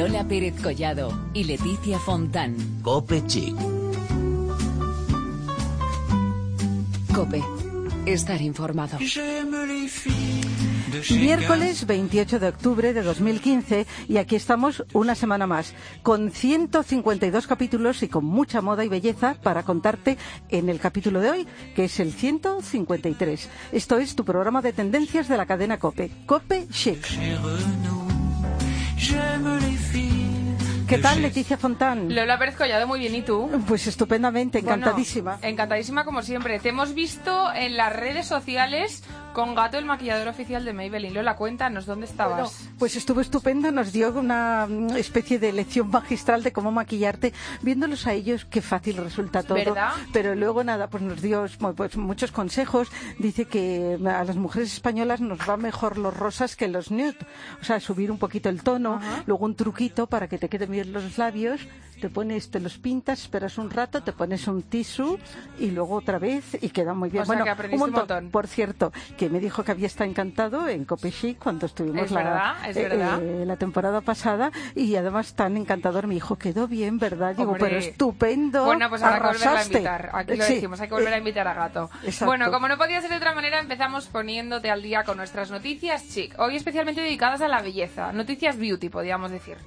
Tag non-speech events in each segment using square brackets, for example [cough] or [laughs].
Lola Pérez Collado y Leticia Fontán. Cope Chic. Cope. Estar informado. Miércoles 28 de octubre de 2015 y aquí estamos una semana más con 152 capítulos y con mucha moda y belleza para contarte en el capítulo de hoy, que es el 153. Esto es tu programa de tendencias de la cadena Cope, Cope Chic. ¿Qué tal, Leticia Fontán? Lola Pérez Collado, muy bien, ¿y tú? Pues estupendamente, encantadísima. Bueno, encantadísima como siempre. Te hemos visto en las redes sociales con Gato, el maquillador oficial de Maybelline. Lola, cuéntanos, ¿dónde estabas? Bueno, pues estuvo estupenda, nos dio una especie de lección magistral de cómo maquillarte. Viéndolos a ellos, qué fácil resulta todo. ¿Verdad? Pero luego nada, pues nos dio pues, muchos consejos. Dice que a las mujeres españolas nos va mejor los rosas que los nude. O sea, subir un poquito el tono, Ajá. luego un truquito para que te queden bien los labios, te pones, te los pintas, esperas un rato, te pones un tisú y luego otra vez y queda muy bien. O sea, bueno, que aprendiste un montón. Por cierto, que me dijo que había estado encantado en Cope Chic cuando estuvimos Es la, verdad, es eh, verdad. eh, la temporada pasada y además tan encantador me dijo, quedó bien, ¿verdad? Digo, Hombre. pero estupendo. Bueno, pues habrá que volverla a arrasaste". invitar. Aquí lo Sí, decimos, hay que volver a invitar a Gato. exacto. Bueno, como no podía ser de otra manera, empezamos poniéndote al día con nuestras noticias chic. Hoy especialmente dedicadas a la belleza. Noticias beauty, podríamos decir.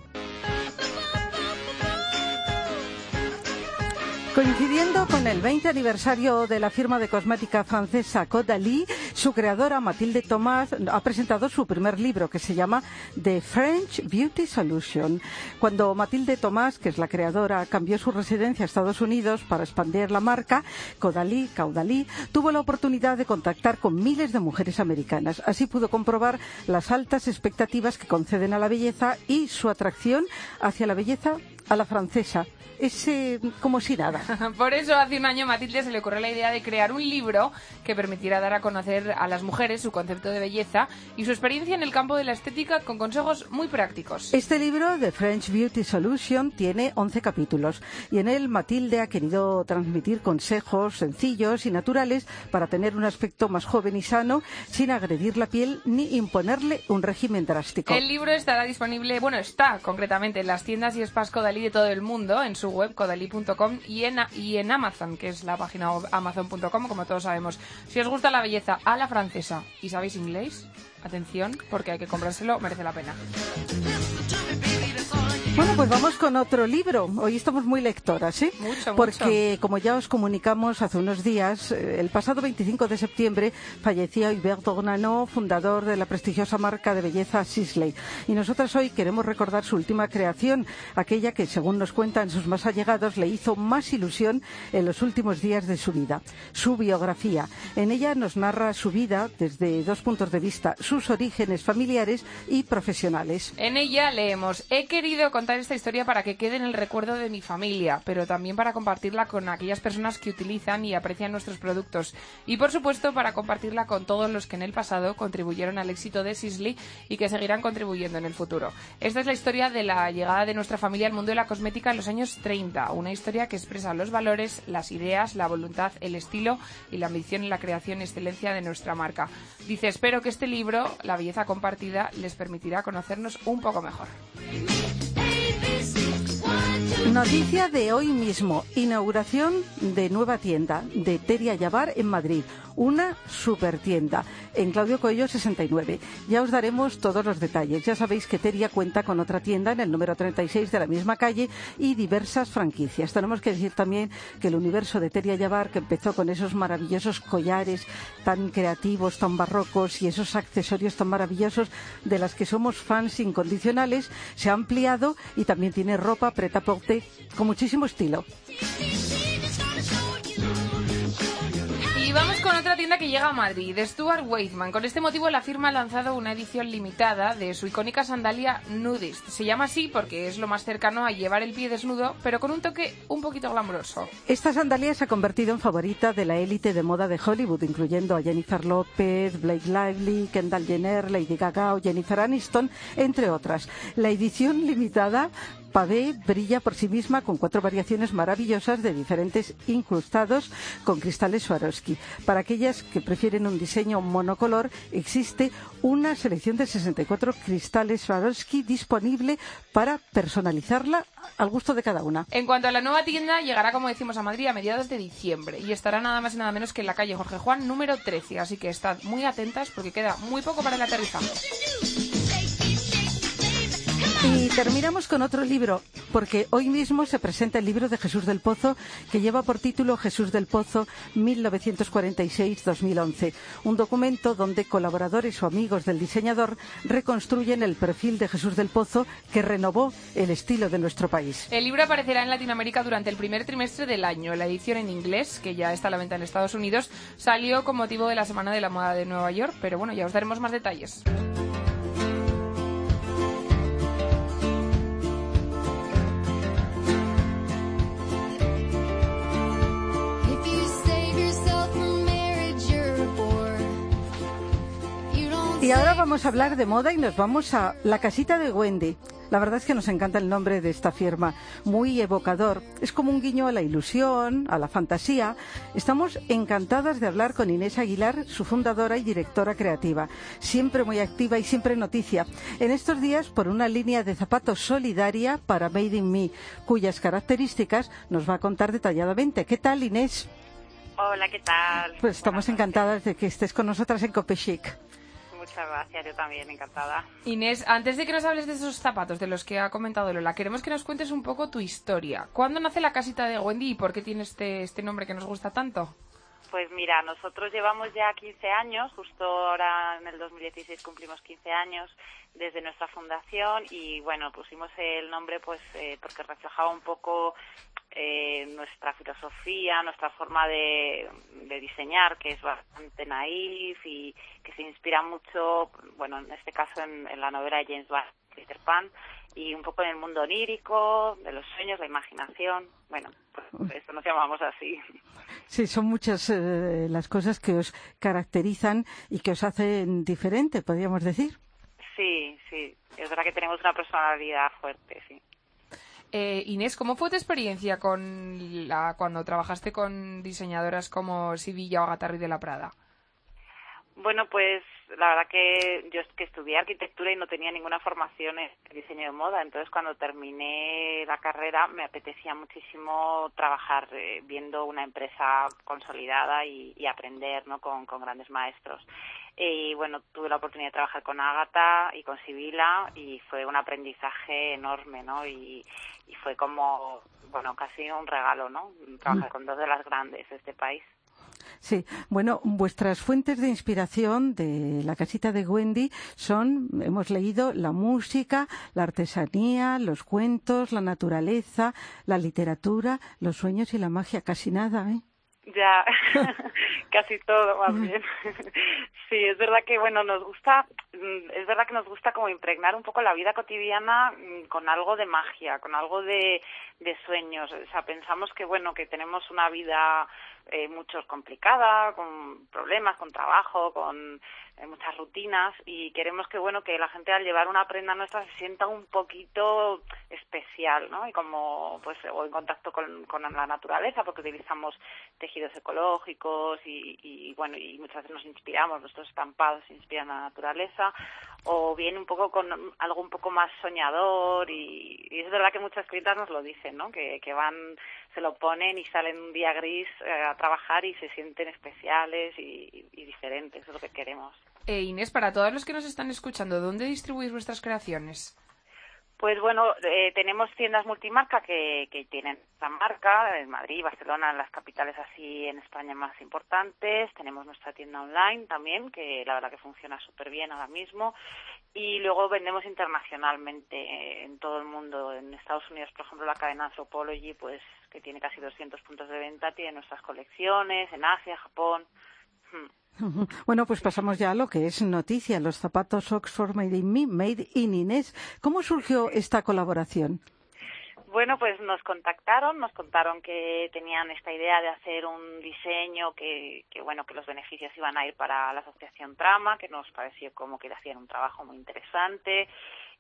Coincidiendo con el 20 aniversario de la firma de cosmética francesa Caudalie, su creadora Mathilde Thomas ha presentado su primer libro que se llama The French Beauty Solution. Cuando Mathilde Thomas, que es la creadora, cambió su residencia a Estados Unidos para expandir la marca, Caudalie, Caudalie, tuvo la oportunidad de contactar con miles de mujeres americanas. Así pudo comprobar las altas expectativas que conceden a la belleza y su atracción hacia la belleza a la francesa. Es eh, como si nada. [laughs] Por eso hace un año Matilde se le ocurrió la idea de crear un libro que permitiera dar a conocer a las mujeres su concepto de belleza y su experiencia en el campo de la estética con consejos muy prácticos. Este libro, The French Beauty Solution, tiene 11 capítulos y en él Matilde ha querido transmitir consejos sencillos y naturales para tener un aspecto más joven y sano sin agredir la piel ni imponerle un régimen drástico. El libro estará disponible, bueno, está concretamente en las tiendas y spas Caudalie de todo el mundo, en su web caudalie.com y en, y en Amazon, que es la página amazon.com, como todos sabemos. Si os gusta la belleza a la francesa y sabéis inglés, atención, porque hay que comprárselo, merece la pena. Bueno, pues vamos con otro libro. Hoy estamos muy lectoras, ¿sí? Mucho, Porque, como ya os comunicamos hace unos días, eh, el pasado 25 de septiembre fallecía Hubert Dornano, fundador de la prestigiosa marca de belleza Sisley. Y nosotras hoy queremos recordar su última creación, aquella que, según nos cuentan sus más allegados, le hizo más ilusión en los últimos días de su vida. Su biografía. En ella nos narra su vida desde dos puntos de vista, sus orígenes familiares y profesionales. En ella leemos, he querido contar esta historia para que quede en el recuerdo de mi familia, pero también para compartirla con aquellas personas que utilizan y aprecian nuestros productos. Y por supuesto para compartirla con todos los que en el pasado contribuyeron al éxito de Sisley y que seguirán contribuyendo en el futuro. Esta es la historia de la llegada de nuestra familia al mundo de la cosmética en los años 30, una historia que expresa los valores, las ideas, la voluntad, el estilo y la ambición en la creación y excelencia de nuestra marca. Dice, espero que este libro, La belleza compartida, les permitirá conocernos un poco mejor. Noticia de hoy mismo. Inauguración de nueva tienda de Teria Yavar en Madrid. Una super tienda en Claudio Coello 69. Ya os daremos todos los detalles. Ya sabéis que Teria cuenta con otra tienda en el número 36 de la misma calle y diversas franquicias. Tenemos que decir también que el universo de Teria Yavar, que empezó con esos maravillosos collares tan creativos, tan barrocos y esos accesorios tan maravillosos de las que somos fans incondicionales, se ha ampliado y también tiene ropa preta con muchísimo estilo. Y vamos otra tienda que llega a Madrid, Stuart Weitzman. Con este motivo la firma ha lanzado una edición limitada de su icónica sandalia nudist. Se llama así porque es lo más cercano a llevar el pie desnudo, pero con un toque un poquito glamuroso. Esta sandalia se ha convertido en favorita de la élite de moda de Hollywood, incluyendo a Jennifer López, Blake Lively, Kendall Jenner, Lady Gaga o Jennifer Aniston, entre otras. La edición limitada pavé brilla por sí misma con cuatro variaciones maravillosas de diferentes incrustados con cristales Swarovski. Para aquellas que prefieren un diseño monocolor, existe una selección de 64 cristales Swarovski disponible para personalizarla al gusto de cada una. En cuanto a la nueva tienda, llegará, como decimos, a Madrid a mediados de diciembre y estará nada más y nada menos que en la calle Jorge Juan número 13, así que estad muy atentas porque queda muy poco para el aterrizaje. Y terminamos con otro libro, porque hoy mismo se presenta el libro de Jesús del Pozo, que lleva por título Jesús del Pozo 1946-2011, un documento donde colaboradores o amigos del diseñador reconstruyen el perfil de Jesús del Pozo que renovó el estilo de nuestro país. El libro aparecerá en Latinoamérica durante el primer trimestre del año. La edición en inglés, que ya está a la venta en Estados Unidos, salió con motivo de la Semana de la Moda de Nueva York, pero bueno, ya os daremos más detalles. Y ahora vamos a hablar de moda y nos vamos a la casita de Wendy. La verdad es que nos encanta el nombre de esta firma, muy evocador. Es como un guiño a la ilusión, a la fantasía. Estamos encantadas de hablar con Inés Aguilar, su fundadora y directora creativa, siempre muy activa y siempre noticia. En estos días, por una línea de zapatos solidaria para Made in Me, cuyas características nos va a contar detalladamente. ¿Qué tal, Inés? Hola, ¿qué tal? Pues estamos encantadas de que estés con nosotras en Copechic. Muchas gracias, yo también, encantada. Inés, antes de que nos hables de esos zapatos de los que ha comentado Lola, queremos que nos cuentes un poco tu historia. ¿Cuándo nace la casita de Wendy y por qué tiene este, este nombre que nos gusta tanto? Pues mira, nosotros llevamos ya 15 años, justo ahora en el 2016 cumplimos 15 años desde nuestra fundación y bueno, pusimos el nombre pues eh, porque reflejaba un poco eh, nuestra filosofía, nuestra forma de, diseñar, que es bastante naif y que se inspira mucho, bueno, en este caso en, la novela de James Bond, Peter Pan, y un poco en el mundo onírico, de los sueños, la imaginación. Bueno, pues esto nos llamamos así. Sí, son muchas eh, las cosas que os caracterizan y que os hacen diferente, podríamos decir. Sí, sí, es verdad que tenemos una personalidad fuerte, sí. Eh, Inés, ¿cómo fue tu experiencia con la, cuando trabajaste con diseñadoras como Sivilla o Agatarri de la Prada? Bueno, pues la verdad que yo es que estudié arquitectura y no tenía ninguna formación en diseño de moda, entonces cuando terminé la carrera me apetecía muchísimo trabajar eh, viendo una empresa consolidada y, aprender ¿no? con, con grandes maestros. Y bueno, tuve la oportunidad de trabajar con Ágata y con Sibila y fue un aprendizaje enorme, ¿no? Y, y fue como, bueno, casi un regalo, ¿no? Trabajar mm. con dos de las grandes de este país. Sí, bueno, vuestras fuentes de inspiración de la casita de Wendy son, hemos leído, la música, la artesanía, los cuentos, la naturaleza, la literatura, los sueños y la magia, casi nada, ¿eh? Ya, [laughs] casi todo más bien. [laughs] sí, es verdad que, bueno, nos gusta, mm, es verdad que nos gusta como impregnar un poco la vida cotidiana mm, con algo de magia, con algo de, de sueños. O sea, pensamos que, bueno, que tenemos una vida eh, mucho complicada, con problemas, con trabajo, con eh, muchas rutinas y queremos que bueno que la gente al llevar una prenda nuestra se sienta un poquito especial, ¿no? Y como pues o en contacto con, con la naturaleza porque utilizamos tejidos ecológicos y, bueno y muchas veces nos inspiramos, nuestros estampados inspiran a la naturaleza o bien un poco con algo un poco más soñador y, y es verdad que muchas clientas nos lo dicen, ¿no? Que, que van se lo ponen y salen un día gris eh, a trabajar y se sienten especiales y, diferentes, eso es lo que queremos. Eh, Inés, para todos los que nos están escuchando, ¿dónde distribuís vuestras creaciones? Pues bueno, eh, tenemos tiendas multimarca que, que tienen esta marca, en Madrid, Barcelona, las capitales así en España más importantes. Tenemos nuestra tienda online también, que la verdad que funciona súper bien ahora mismo. Y luego vendemos internacionalmente en todo el mundo. Estados Unidos, por ejemplo, la cadena Anthropology, pues que tiene casi 200 puntos de venta, tiene nuestras colecciones. En Asia, Japón. Hmm. Bueno, pues pasamos ya a lo que es noticia, los zapatos Oxford Made in Me, Made in Inés. ¿Cómo surgió esta colaboración? Bueno, pues nos contactaron, nos contaron que tenían esta idea de hacer un diseño que, que, bueno, que los beneficios iban a ir para la asociación Trama, que nos pareció como que hacían un trabajo muy interesante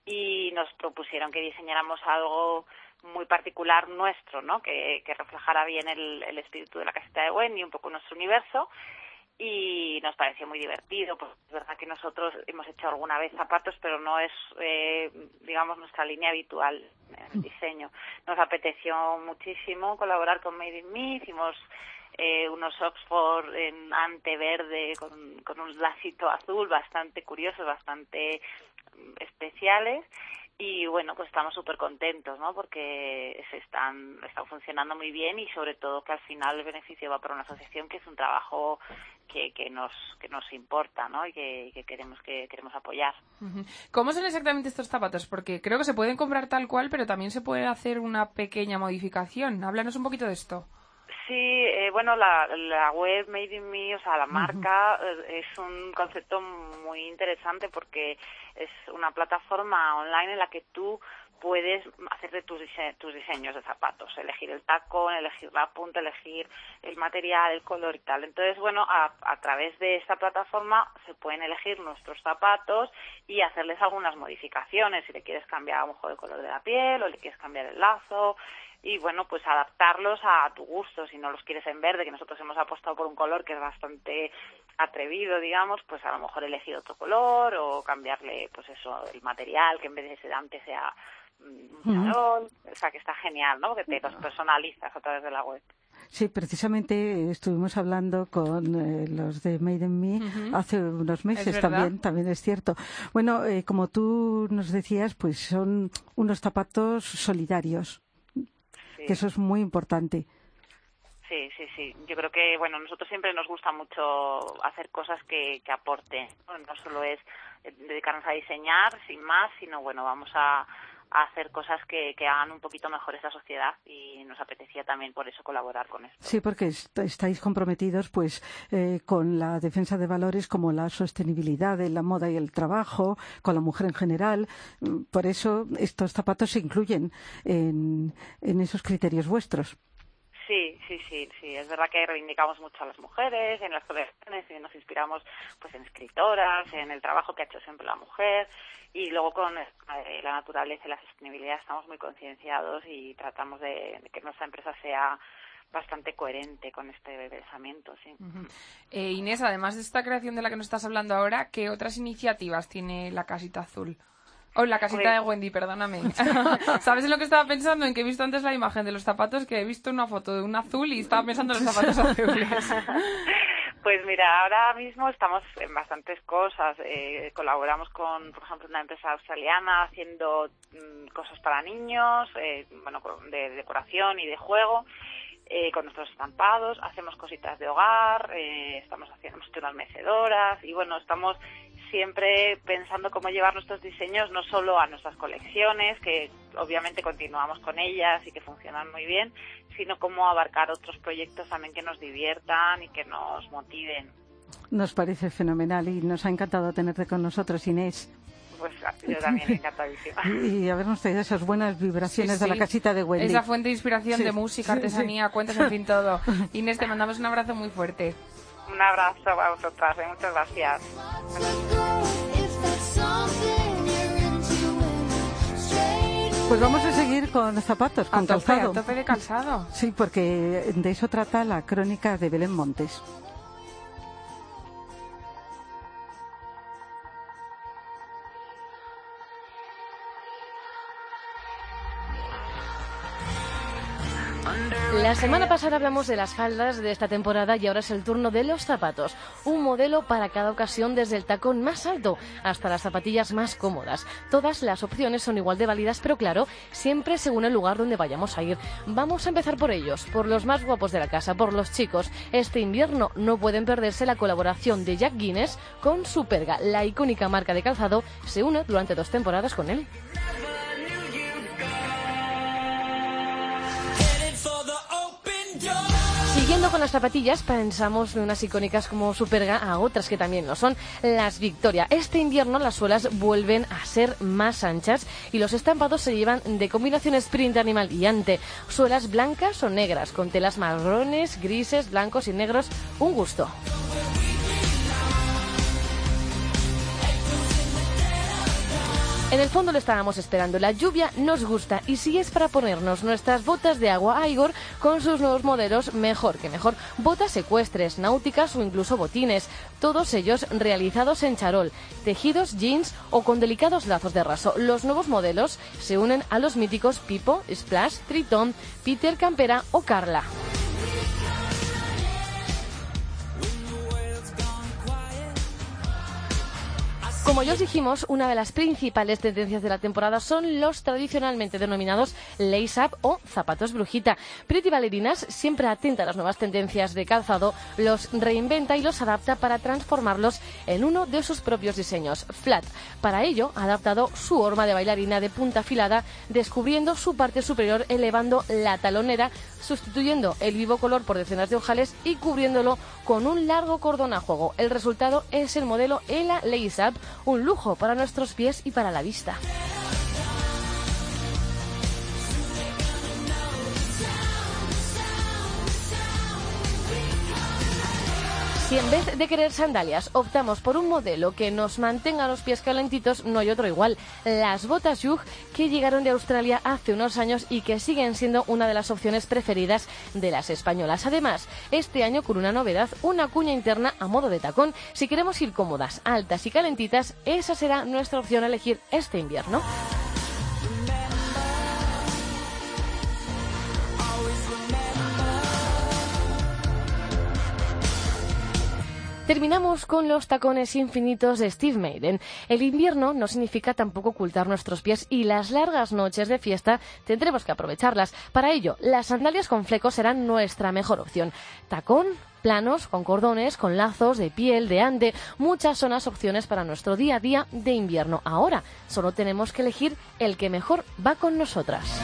y nos propusieron que diseñáramos algo muy particular nuestro, ¿no? Que, que reflejara bien el, el espíritu de la caseta de Wendy, un poco nuestro universo y nos pareció muy divertido. Pues es verdad que nosotros hemos hecho alguna vez zapatos, pero no es, eh, digamos, nuestra línea habitual en el diseño. Nos apeteció muchísimo colaborar con Made in Me, hicimos eh, unos Oxford en ante verde con, con un lacito azul bastante curiosos, bastante mm, especiales y bueno, pues estamos súper contentos, ¿no? Porque se están, están funcionando muy bien y sobre todo que al final el beneficio va para una asociación que es un trabajo que, que nos que nos importa, ¿no? Y que, queremos que queremos apoyar. ¿Cómo son exactamente estos zapatos? Porque creo que se pueden comprar tal cual, pero también se puede hacer una pequeña modificación. Háblanos un poquito de esto. Sí, eh, bueno, la, la web Made in Me, o sea, la marca, eh, es un concepto muy interesante porque es una plataforma online en la que tú puedes hacerte tus, tus diseños de zapatos, elegir el tacón, elegir la punta, elegir el material, el color y tal. Entonces, bueno, a, a través de esta plataforma se pueden elegir nuestros zapatos y hacerles algunas modificaciones, si le quieres cambiar a lo mejor el color de la piel o le quieres cambiar el lazo, y bueno, pues adaptarlos a tu gusto. Si no los quieres en verde, que nosotros hemos apostado por un color que es bastante atrevido, digamos, pues a lo mejor elegir otro color o cambiarle, pues eso, el material, que en vez de sedante sea un salón. O sea, que está genial, ¿no? Que te los personalizas a través de la web. Sí, precisamente estuvimos hablando con eh, los de Made in Me hace unos meses también, también es cierto. Bueno, eh, como tú nos decías, pues son unos zapatos solidarios que eso es muy importante. Sí, sí, sí. Yo creo que, bueno, nosotros siempre nos gusta mucho hacer cosas que, que aporten. No solo es dedicarnos a diseñar, sin más, sino, bueno, vamos a, hacer cosas que, que, hagan un poquito mejor esa sociedad y nos apetecía también por eso colaborar con esto. Sí, porque estáis comprometidos pues eh, con la defensa de valores como la sostenibilidad de la moda y el trabajo, con la mujer en general. Por eso estos zapatos se incluyen en, en esos criterios vuestros. Sí, sí, sí, sí. Es verdad que reivindicamos mucho a las mujeres en las colecciones y nos inspiramos pues en escritoras, en el trabajo que ha hecho siempre la mujer y luego con eh, la naturaleza y la sostenibilidad estamos muy concienciados y tratamos de, que nuestra empresa sea bastante coherente con este pensamiento, sí. eh, Inés, además de esta creación de la que nos estás hablando ahora, ¿qué otras iniciativas tiene la Casita Azul? Oh, la casita de Wendy, perdóname. [laughs] ¿Sabes en lo que estaba pensando? En que he visto antes la imagen de los zapatos, que he visto una foto de un azul y estaba pensando en los zapatos azules. [laughs] Pues mira, ahora mismo estamos en bastantes cosas. Eh, colaboramos con, por ejemplo, una empresa australiana haciendo mm, cosas para niños, eh, bueno, de decoración y de juego. Eh, con nuestros estampados, hacemos cositas de hogar, eh, estamos haciendo, hemos hecho unas mecedoras y bueno, estamos siempre pensando cómo llevar nuestros diseños no solo a nuestras colecciones, que obviamente continuamos con ellas y que funcionan muy bien, sino cómo abarcar otros proyectos también que nos diviertan y que nos motiven. Nos parece fenomenal y nos ha encantado tenerte con nosotros, Inés. Pues yo también [laughs] encantadísima. Y habernos traído esas buenas vibraciones de la casita de Wendy. Esa fuente de inspiración de música, artesanía, cuentas, en fin, todo. [laughs] Inés, te mandamos un abrazo muy fuerte. Un abrazo a vosotras, ¿eh? muchas gracias. Pues vamos a seguir con zapatos, con calzado. A tope de calzado. Sí, porque de eso trata la crónica de Belén Montes. La semana pasada hablamos de las faldas de esta temporada y ahora es el turno de los zapatos. Un modelo para cada ocasión desde el tacón más alto hasta las zapatillas más cómodas. Todas las opciones son igual de válidas, pero claro, siempre según el lugar donde vayamos a ir. Vamos a empezar por ellos, por los más guapos de la casa, por los chicos. Este invierno no pueden perderse la colaboración de Jack Guinness con Superga. La icónica marca de calzado se une durante dos temporadas con él. Siguiendo con las zapatillas, pensamos de unas icónicas como Superga a otras que también lo son, las Victoria. Este invierno las suelas vuelven a ser más anchas y los estampados se llevan de combinaciones print animal y ante. Suelas blancas o negras, con telas marrones, grises, blancos y negros. Un gusto. En el fondo lo estábamos esperando. La lluvia nos gusta y si es para ponernos nuestras botas de agua a Igor con sus nuevos modelos, mejor que mejor. Botas secuestres, náuticas o incluso botines. Todos ellos realizados en charol, tejidos, jeans o con delicados lazos de raso. Los nuevos modelos se unen a los míticos Pipo, Splash, Triton, Peter Campera o Carla. Como ya os dijimos, una de las principales tendencias de la temporada son los tradicionalmente denominados lace-up o zapatos brujita. Pretty Ballerinas, siempre atenta a las nuevas tendencias de calzado, los reinventa y los adapta para transformarlos en uno de sus propios diseños, flat. Para ello, ha adaptado su horma de bailarina de punta afilada, descubriendo su parte superior, elevando la talonera, sustituyendo el vivo color por decenas de ojales y cubriéndolo con un largo cordón a juego. El resultado es el modelo Ela Lace Up un lujo para nuestros pies y para la vista. Si en vez de querer sandalias optamos por un modelo que nos mantenga los pies calentitos, no hay otro igual. Las botas Yug que llegaron de Australia hace unos años y que siguen siendo una de las opciones preferidas de las españolas. Además, este año con una novedad, una cuña interna a modo de tacón. Si queremos ir cómodas, altas y calentitas, esa será nuestra opción a elegir este invierno. Terminamos con los tacones infinitos de Steve Maiden. El invierno no significa tampoco ocultar nuestros pies y las largas noches de fiesta tendremos que aprovecharlas. Para ello, las sandalias con flecos serán nuestra mejor opción. Tacón, planos, con cordones, con lazos de piel, de ande. Muchas son las opciones para nuestro día a día de invierno. Ahora, solo tenemos que elegir el que mejor va con nosotras.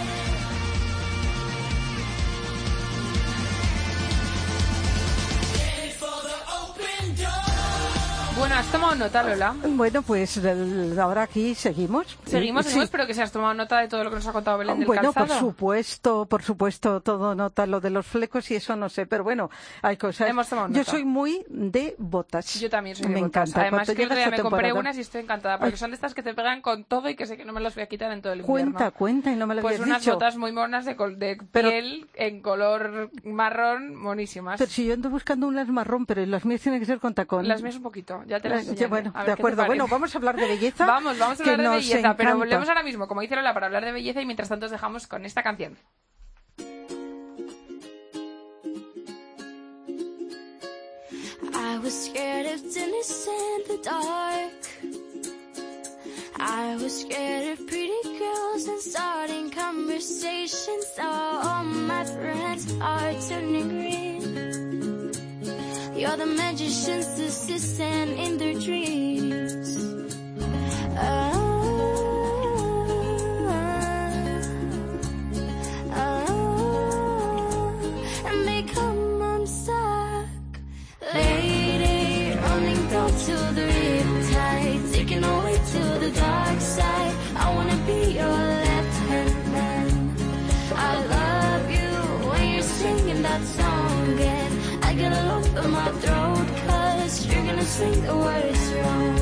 Bueno, ¿has tomado nota, Lola? Bueno, pues el- ahora aquí seguimos. Seguimos, Sí. seguimos, pero que se has tomado nota de todo lo que nos ha contado Belén del Bueno, por calzado. supuesto, por supuesto, todo nota lo de los flecos y eso no sé, pero bueno, hay cosas. Hemos tomado Yo nota. soy muy de botas. Yo también soy de Me botas. encanta. Además, que otro día me compré unas y estoy encantada, porque Ay. son de estas que te pegan con todo y que sé que no me las voy a quitar en todo el invierno. Cuenta, cuenta, y no me lo Pues unas dicho. botas muy monas de, col- de Pero- piel en color marrón, monísimas. Pero si yo ando buscando unas marrón, pero las mías tienen que ser con tacón. Las mías un poquito, ya te las Ya, enseñaré. bueno, de acuerdo. Bueno, vamos a hablar de belleza. Vamos, vamos a hablar de belleza, pero encanta. volvemos ahora mismo, como dice Lola, para hablar de belleza y mientras tanto os dejamos con esta canción. I was scared of dinners in the dark. I was scared of pretty girls and starting conversations. All my friends are turning green. You're the magician's assistant in their dreams. Oh, oh, oh. and think the word is wrong.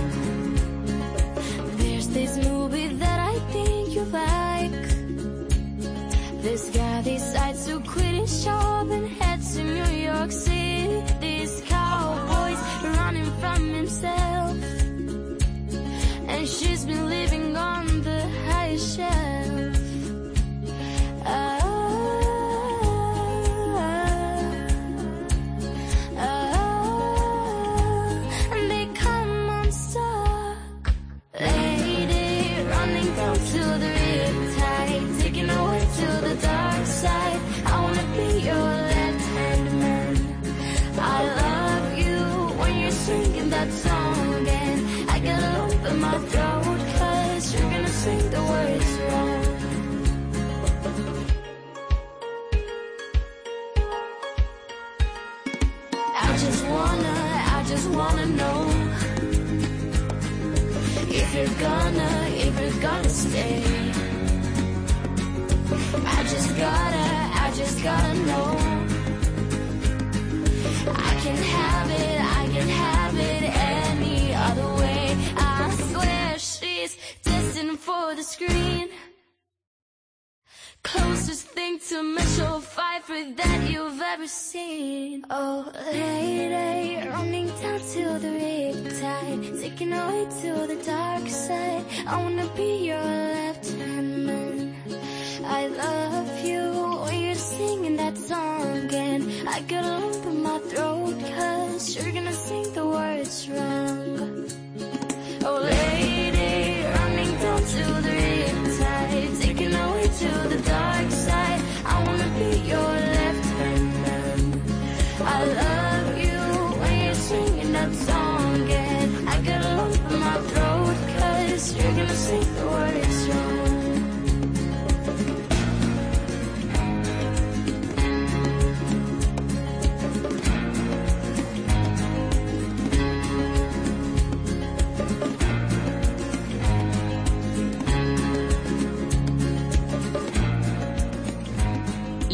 Sentimental fiber that you've ever seen. Oh, lady, running down to the riptide, taking away to the dark side. I wanna be your left hand man. I love you when you're singing that song, and I get a lump in my throat, cause you're gonna sing the words wrong. Oh, lady,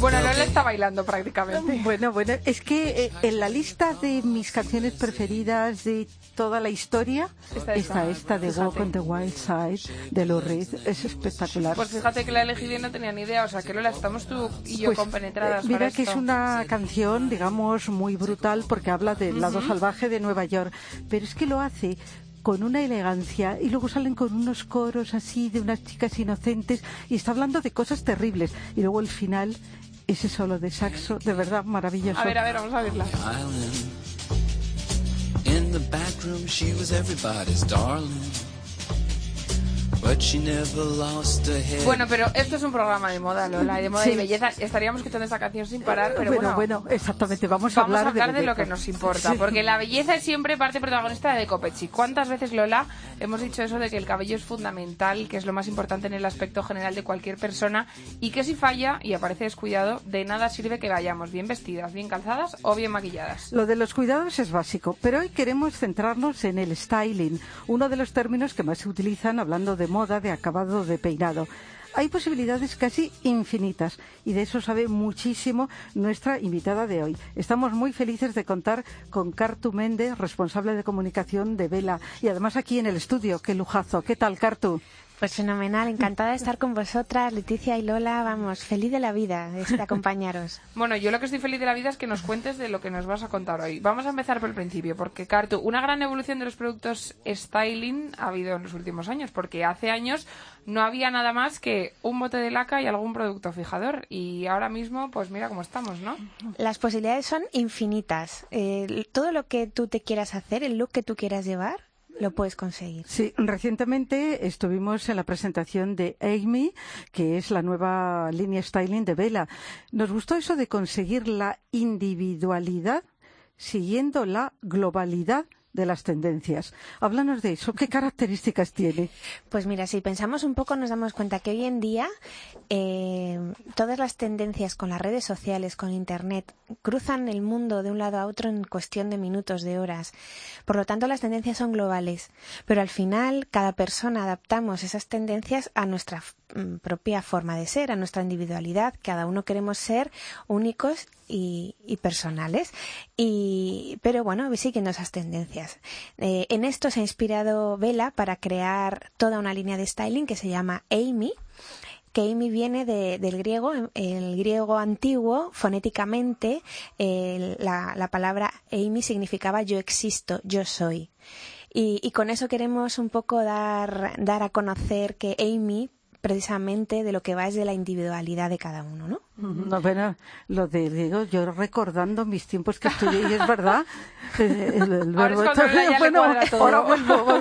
Bueno, Lola está bailando prácticamente. [laughs] Bueno, bueno, es que eh, en la lista de mis canciones preferidas de toda la historia Está está, esta, esta de fíjate. Walk on the Wild Side de Lou Reed. Es espectacular. Pues fíjate que la elegido y no tenía ni idea. O sea, que Lola, estamos tú y yo Pues, compenetradas eh, mira para que es esto. una canción, digamos, muy brutal porque habla del lado salvaje de Nueva York, pero es que lo hace con una elegancia y luego salen con unos coros así de unas chicas inocentes y está hablando de cosas terribles y luego el final ese solo de saxo, de verdad maravilloso. A ver, a ver, vamos a verla. In the back room, she was everybody's darling. Bueno, pero esto es un programa de moda, Lola, y de moda Sí. y belleza. Estaríamos escuchando esta canción sin parar, pero bueno, bueno, bueno, exactamente, vamos a Vamos hablar, a hablar de, lo belleza. que nos importa, Sí. porque la belleza es siempre parte protagonista de Copechi. ¿Cuántas veces, Lola, hemos dicho eso de que el cabello es fundamental, que es lo más importante en el aspecto general de cualquier persona, y que si falla y aparece descuidado, de nada sirve que vayamos bien vestidas, bien calzadas o bien maquilladas? Lo de los cuidados es básico, pero hoy queremos centrarnos en el styling, uno de los términos que más se utilizan hablando de moda, de acabado, de peinado. Hay posibilidades casi infinitas y de eso sabe muchísimo nuestra invitada de hoy. Estamos muy felices de contar con Cartu Méndez, responsable de comunicación de Vela y además aquí en el estudio. ¡Qué lujazo! ¿Qué tal, Cartu? Pues fenomenal, encantada de estar con vosotras, Leticia y Lola, vamos, feliz de la vida de de acompañaros. [laughs] Bueno, yo lo que estoy feliz de la vida es que nos cuentes de lo que nos vas a contar hoy. Vamos a empezar por el principio, porque Cartu, una gran evolución de los productos styling ha habido en los últimos años, porque hace años no había nada más que un bote de laca y algún producto fijador, y ahora mismo, pues mira cómo estamos, ¿no? Las posibilidades son infinitas. Eh, todo lo que tú te quieras hacer, el look que tú quieras llevar, lo puedes conseguir. Sí, recientemente estuvimos en la presentación de Amy, que es la nueva línea styling de Vela. Nos gustó eso de conseguir la individualidad siguiendo la globalidad de las tendencias. Háblanos de eso. ¿Qué características tiene? Pues mira, si pensamos un poco nos damos cuenta que hoy en día eh, todas las tendencias con las redes sociales, con Internet, cruzan el mundo de un lado a otro en cuestión de minutos, de horas. Por lo tanto, las tendencias son globales. Pero al final, cada persona adaptamos esas tendencias a nuestra mm, propia forma de ser, a nuestra individualidad. Cada uno queremos ser únicos y, personales. Y, pero bueno, siguiendo esas tendencias. Eh, en esto se ha inspirado Vela para crear toda una línea de styling que se llama Amy que Amy viene de- del griego, el griego antiguo, fonéticamente, la palabra Amy significaba yo existo, yo soy. Y, y con eso queremos un poco dar, dar a conocer que Amy, precisamente, de lo que va es de la individualidad de cada uno, ¿no? No, bueno, lo de Diego, yo recordando mis tiempos que estudié, y es verdad, [laughs] el, el Ahora es verbo cuando Lola ya le bueno, cuadra todo. ahora [laughs] vuelvo.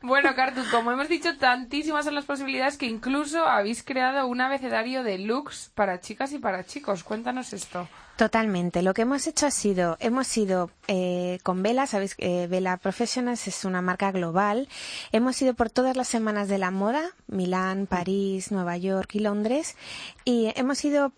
Bueno, Cartu, como hemos dicho, tantísimas son las posibilidades que incluso habéis creado un abecedario de looks para chicas y para chicos. Cuéntanos esto. Totalmente. Lo que hemos hecho ha sido, hemos ido eh, con Vela, sabéis que eh, Vela Professionals es una marca global. Hemos ido por todas las semanas de la moda, Milán, París, Nueva York y Londres, y hemos ido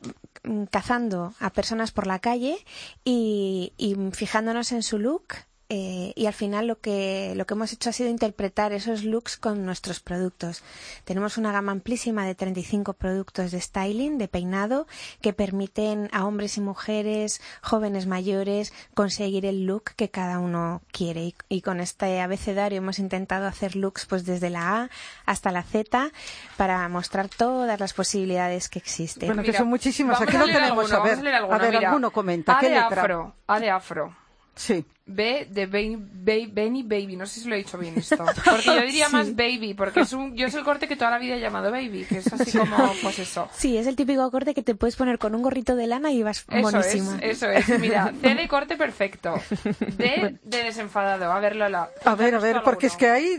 mm, cazando a personas por la calle y, y fijándonos en su look eh, y al final lo que, lo que hemos hecho ha sido interpretar esos looks con nuestros productos. Tenemos una gama amplísima de 35 productos de styling, de peinado, que permiten a hombres y mujeres, jóvenes mayores, conseguir el look que cada uno quiere. Y, y con este abecedario hemos intentado hacer looks pues desde la A hasta la Z para mostrar todas las posibilidades que existen. Bueno, que son muchísimas. Aquí leer tenemos. alguno, a ver, a leer alguno, a ver, mira. alguno comenta. A ¿Qué de letra? afro, A de afro. Sí. B de Benny, Ba- Benny Baby, no sé si lo he dicho bien esto. [laughs] Porque yo diría más Baby, porque es un, yo es el corte que toda la vida he llamado Baby, que es así como, pues eso. Sí, es el típico corte que te puedes poner con un gorrito de lana y vas Eso monísima. es, eso es. Mira, [laughs] C de corte perfecto. D [laughs] de desenfadado. A ver, Lola. A ver, a ver, porque es que hay,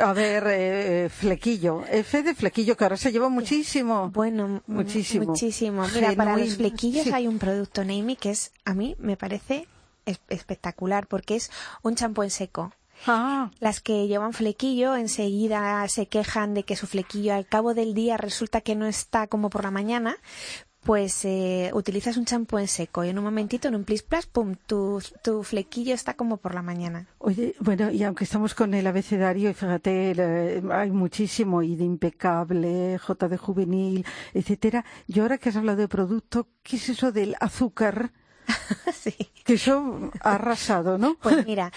a ver, eh, flequillo, F de flequillo, que ahora se lleva muchísimo. Bueno, Muchísimo. Muchísimo. Mira, para los flequillos sí. hay un producto Naimi que es, a mí me parece es- espectacular porque es un champú en seco. Ah, Las que llevan flequillo enseguida se quejan de que su flequillo al cabo del día resulta que no está como por la mañana. Pues eh, utilizas un champú en seco y en un momentito, en un plis plas, pum, tu, tu flequillo está como por la mañana. oye, bueno, y aunque estamos con el abecedario, y fíjate, hay muchísimo, y de impecable, J de juvenil, etcétera. Yo ahora que has hablado de producto, ¿qué es eso del azúcar? [laughs] sí. Que eso ha arrasado, ¿no? Pues mira,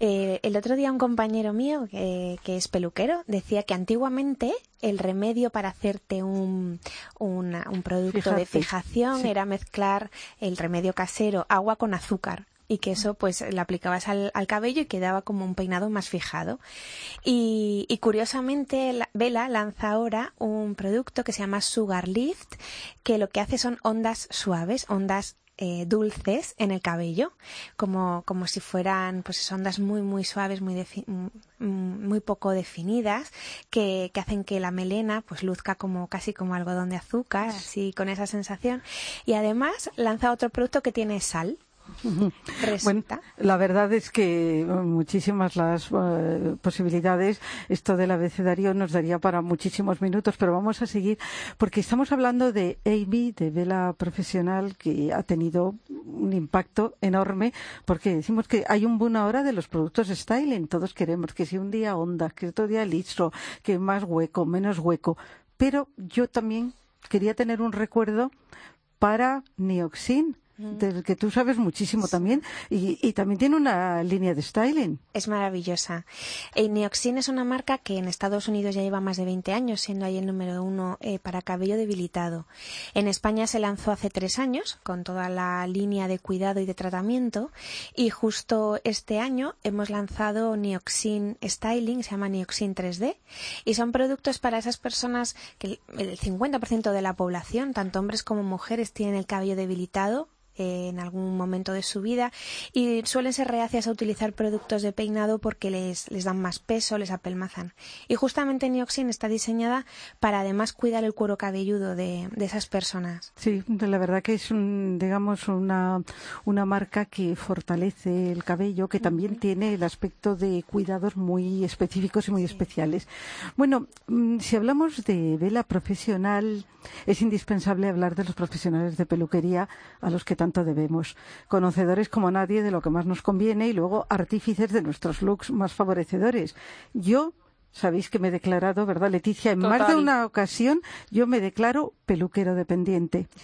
eh, el otro día un compañero mío que, que es peluquero decía que antiguamente el remedio para hacerte un, una- un producto de fijación sí. era mezclar el remedio casero, agua con azúcar. Y que eso pues le aplicabas al, al cabello y quedaba como un peinado más fijado. Y, y curiosamente la- Vela lanza ahora un producto que se llama Sugar Lift, que lo que hace son ondas suaves, ondas eh, dulces en el cabello, como, como si fueran pues ondas muy muy suaves, muy defi- mm, muy poco definidas, que, que hacen que la melena pues luzca como casi como algodón de azúcar, así con esa sensación. Y además lanza otro producto que tiene sal. Bueno, la verdad es que eh, muchísimas las eh, posibilidades. Esto del abecedario nos daría para muchísimos minutos, pero vamos a seguir porque estamos hablando de Amy, de vela profesional, que ha tenido un impacto enorme porque decimos que hay un boom ahora de los productos styling. Todos queremos que si un día onda, que otro día liso, que más hueco, menos hueco. Pero yo también quería tener un recuerdo para Neoxin, del que tú sabes muchísimo también, y, y también tiene una línea de styling. Es maravillosa. El Neoxin es una marca que en Estados Unidos ya lleva más de 20 años, siendo ahí el número uno eh, para cabello debilitado. En España se lanzó hace tres años con toda la línea de cuidado y de tratamiento y justo este año hemos lanzado Neoxin Styling, se llama Neoxin 3D y son productos para esas personas que el el 50% de la población, tanto hombres como mujeres, tienen el cabello debilitado eh, en algún momento de su vida y suelen ser reacias a utilizar productos de peinado porque les, les dan más peso, les apelmazan. Y justamente Neoxin está diseñada para además cuidar el cuero cabelludo de, de esas personas. Sí, la verdad que es un, digamos, una, una marca que fortalece el cabello, que también tiene el aspecto de cuidados muy específicos y muy especiales. Bueno, mm, si hablamos de vela profesional, es indispensable hablar de los profesionales de peluquería a los que tanto debemos. Conocedores como nadie de lo que más nos conviene y luego artífices de nuestros looks más favorecedores. Yo Sabéis que me he declarado, ¿verdad, Leticia? En más de una ocasión yo me declaro peluquero dependiente. [laughs]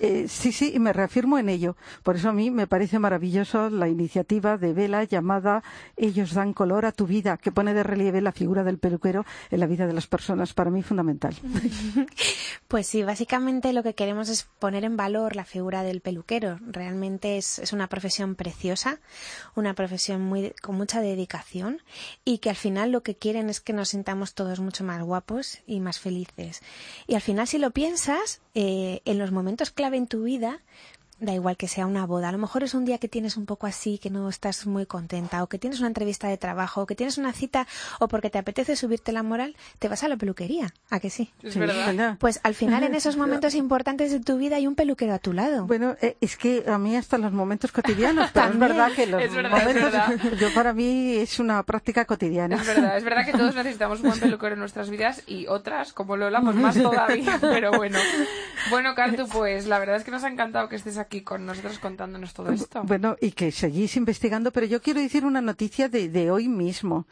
Eh, sí, sí, y me reafirmo en ello. Por eso a mí me parece maravilloso la iniciativa de Vela llamada Ellos dan color a tu vida, que pone de relieve la figura del peluquero en la vida de las personas. Para mí fundamental. [laughs] Pues sí, básicamente lo que queremos es poner en valor la figura del peluquero. Realmente es, es una profesión preciosa, una profesión muy, con mucha dedicación y que al final lo que quieren es que nos sintamos todos mucho más guapos y más felices. Y al final, si lo piensas, eh, en los momentos clave en tu vida, da igual que sea una boda. A lo mejor es un día que tienes un poco así, que no estás muy contenta, o que tienes una entrevista de trabajo, o que tienes una cita, o porque te apetece subirte la moral, te vas a la peluquería. ¿A que sí? Es Sí, verdad. Pues al final, en esos [laughs] momentos importantes de tu vida, hay un peluquero a tu lado. Bueno, eh, es que a mí hasta los momentos cotidianos, pero es verdad que los Es verdad, es momentos, verdad. [laughs] yo para mí es una práctica cotidiana. Es verdad, es verdad que todos necesitamos un buen peluquero en nuestras vidas y otras, como Lola, pues más [laughs] todavía, pero bueno. Bueno, Cartu, pues la verdad es que nos ha encantado que estés aquí con nosotros contándonos todo esto. Bueno, y que seguís investigando, pero yo quiero decir una noticia de, de hoy mismo.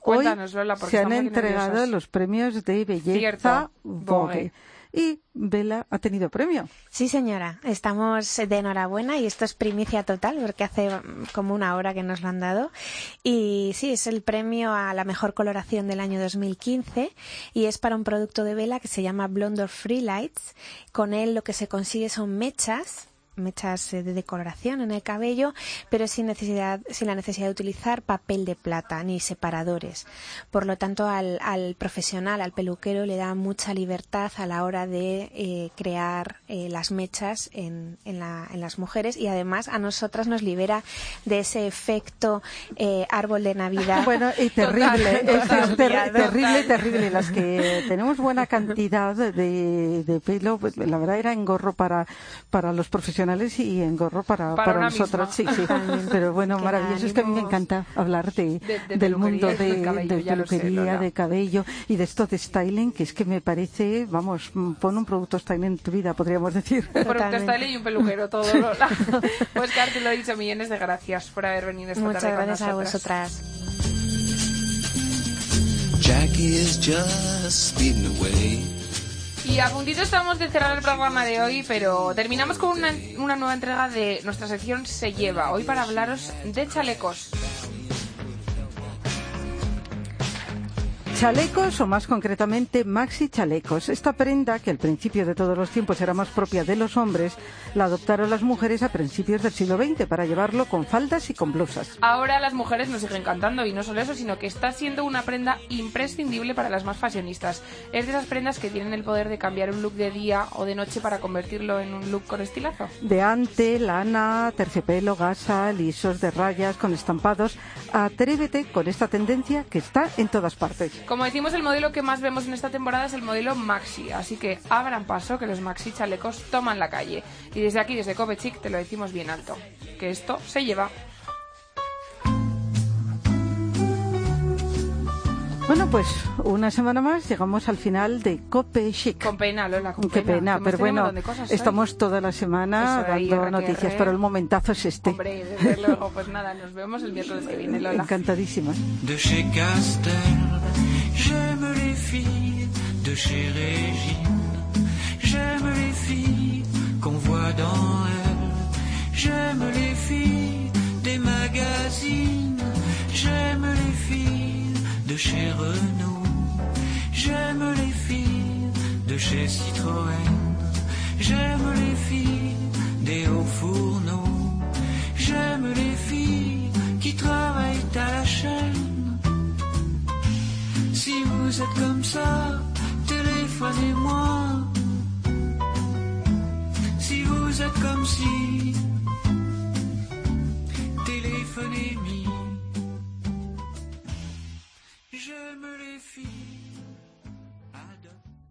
Hoy Cuéntanos, Lola, porque se han entregado nerviosas. los premios de belleza Cierto, Vogue. Vogue. Y Vela ha tenido premio. Sí, señora, estamos de enhorabuena y esto es primicia total porque hace mm, como una hora que nos lo han dado. Y sí, es el premio a la mejor coloración del año 2015 y es para un producto de vela que se llama Blonder Free Lights. Con él lo que se consigue son mechas mechas eh, de decoloración en el cabello, pero sin necesidad, sin la necesidad de utilizar papel de plata ni separadores. Por lo tanto, al, al profesional, al peluquero, le da mucha libertad a la hora de eh, crear eh, las mechas en, en, la- en las mujeres y además a nosotras nos libera de ese efecto eh, árbol de Navidad. [laughs] Bueno, y terrible, Total, es total, ter- total. terrible, terrible. Las que tenemos buena cantidad de, de pelo, pues, la verdad era engorro para, para los profesionales y engorro para, Para para, nosotras. Sí, sí. [laughs] Pero bueno, Qué maravilloso. Es que a mí me encanta hablar de, De- de del mundo de, del cabello, de lo sé, peluquería, de cabello y de esto de styling, que es que me parece, vamos, pon un producto styling en tu vida, podríamos decir. Un producto style y un peluquero, todo Lola. [laughs] Pues Cartu, lo he dicho, millones de gracias por haber venido esta Muchas tarde con gracias a vosotras. Jackie is just speeding away. Y a puntito estamos de cerrar el programa de hoy, pero terminamos con una, una nueva entrega de nuestra sección Se lleva. Hoy para hablaros de chalecos. Chalecos, o más concretamente maxi chalecos. Esta prenda, que al principio de todos los tiempos era más propia de los hombres, la adoptaron las mujeres a principios del siglo XX para llevarlo con faldas y con blusas. Ahora las mujeres nos siguen cantando y no solo eso, sino que está siendo una prenda imprescindible para las más fashionistas. Es de esas prendas que tienen el poder de cambiar un look de día o de noche para convertirlo en un look con estilazo. De ante, lana, terciopelo, gasa, lisos de rayas, con estampados. Atrévete con esta tendencia que está en todas partes. Como decimos, el modelo que más vemos en esta temporada es el modelo maxi, así que abran paso que los maxi chalecos toman la calle. Y desde aquí, desde Copechic, te lo decimos bien alto, que esto se lleva. Bueno, pues una semana más llegamos al final de Cope Chic. Con pena, Lola, con Qué pena, pero bueno, estamos toda la semana Eso, ahí, dando noticias, pero el momentazo es este. Hombre, desde luego, pues nada, nos vemos el miércoles que viene, Lola. De. J'aime les filles de chez Régine. J'aime les filles qu'on voit dans elle. J'aime les filles des magazines. J'aime les filles de chez Renault. J'aime les filles de chez Citroën. J'aime les filles des hauts fourneaux. J'aime les filles qui travaillent à la chaîne. Si vous êtes comme ça, téléphonez-moi. Si vous êtes comme si, téléphonez-moi.